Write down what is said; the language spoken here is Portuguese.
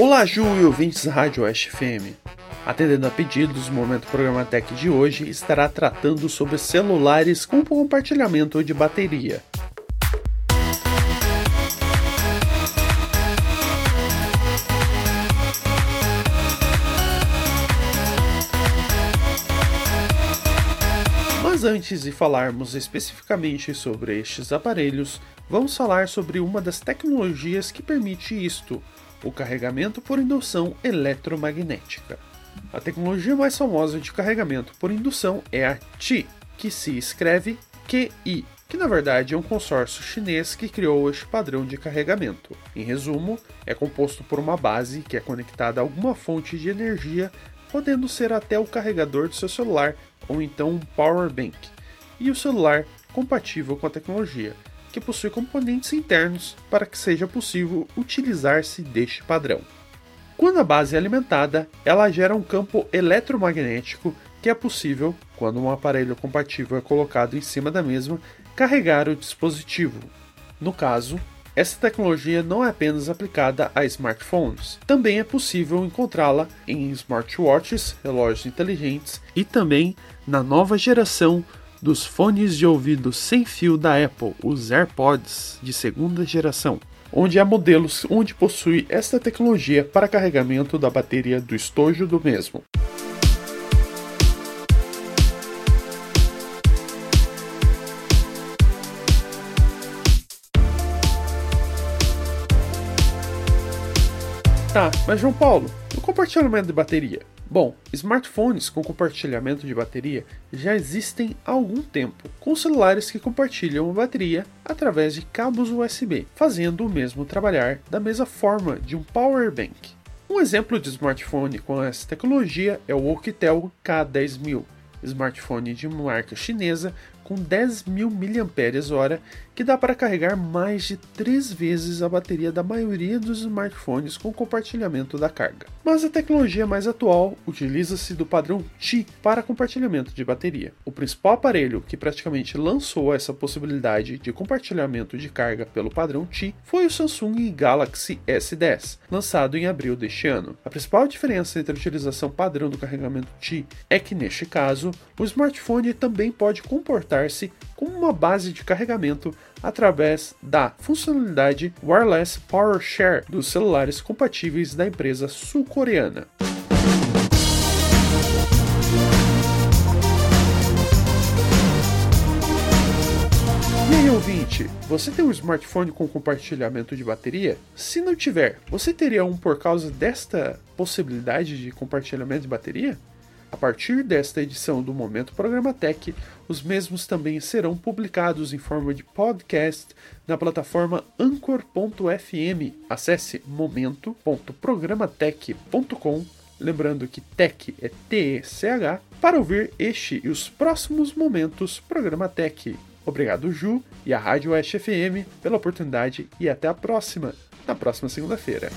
Olá, Ju e ouvintes da Rádio Oeste FM. Atendendo a pedidos, o Momento Programa Tech de hoje estará tratando sobre celulares com compartilhamento de bateria. Mas antes de falarmos especificamente sobre estes aparelhos, vamos falar sobre uma das tecnologias que permite isto, o carregamento por indução eletromagnética. A tecnologia mais famosa de carregamento por indução é a TI, que se escreve QI, que na verdade é um consórcio chinês que criou este padrão de carregamento. Em resumo, é composto por uma base que é conectada a alguma fonte de energia, podendo ser até o carregador do seu celular ou então um power bank, e o celular compatível com a tecnologia, que possui componentes internos para que seja possível utilizar-se deste padrão. Quando a base é alimentada, ela gera um campo eletromagnético que é possível, quando um aparelho compatível é colocado em cima da mesma, carregar o dispositivo. No caso, essa tecnologia não é apenas aplicada a smartphones, também é possível encontrá-la em smartwatches, relógios inteligentes e também na nova geração dos fones de ouvido sem fio da Apple, os AirPods de segunda geração, onde há modelos onde possui esta tecnologia para carregamento da bateria do estojo do mesmo. Tá, mas João Paulo, o compartilhamento de bateria? Bom, smartphones com compartilhamento de bateria já existem há algum tempo, com celulares que compartilham a bateria através de cabos USB, fazendo o mesmo trabalhar da mesma forma de um power bank. Um exemplo de smartphone com essa tecnologia é o Oukitel K10000, smartphone de marca chinesa com 10 mil mAh que dá para carregar mais de 3 vezes a bateria da maioria dos smartphones com compartilhamento da carga. Mas a tecnologia mais atual utiliza-se do padrão Qi para compartilhamento de bateria. O principal aparelho que praticamente lançou essa possibilidade de compartilhamento de carga pelo padrão Qi foi o Samsung Galaxy S10, lançado em abril deste ano. A principal diferença entre a utilização padrão do carregamento Qi é que, neste caso, o smartphone também pode comportar-se como uma base de carregamento através da funcionalidade Wireless Power Share dos celulares compatíveis da empresa sul-coreana. Ouvinte, você tem um smartphone com compartilhamento de bateria? Se não tiver, você teria um por causa desta possibilidade de compartilhamento de bateria? A partir desta edição do Momento Programa Tech, os mesmos também serão publicados em forma de podcast na plataforma anchor.fm. Acesse momento.programatech.com, lembrando que tech é T-E-C-H, para ouvir este e os próximos momentos Programa Tech. Obrigado, Ju, e a Rádio Oeste FM pela oportunidade e até a próxima, na próxima segunda-feira.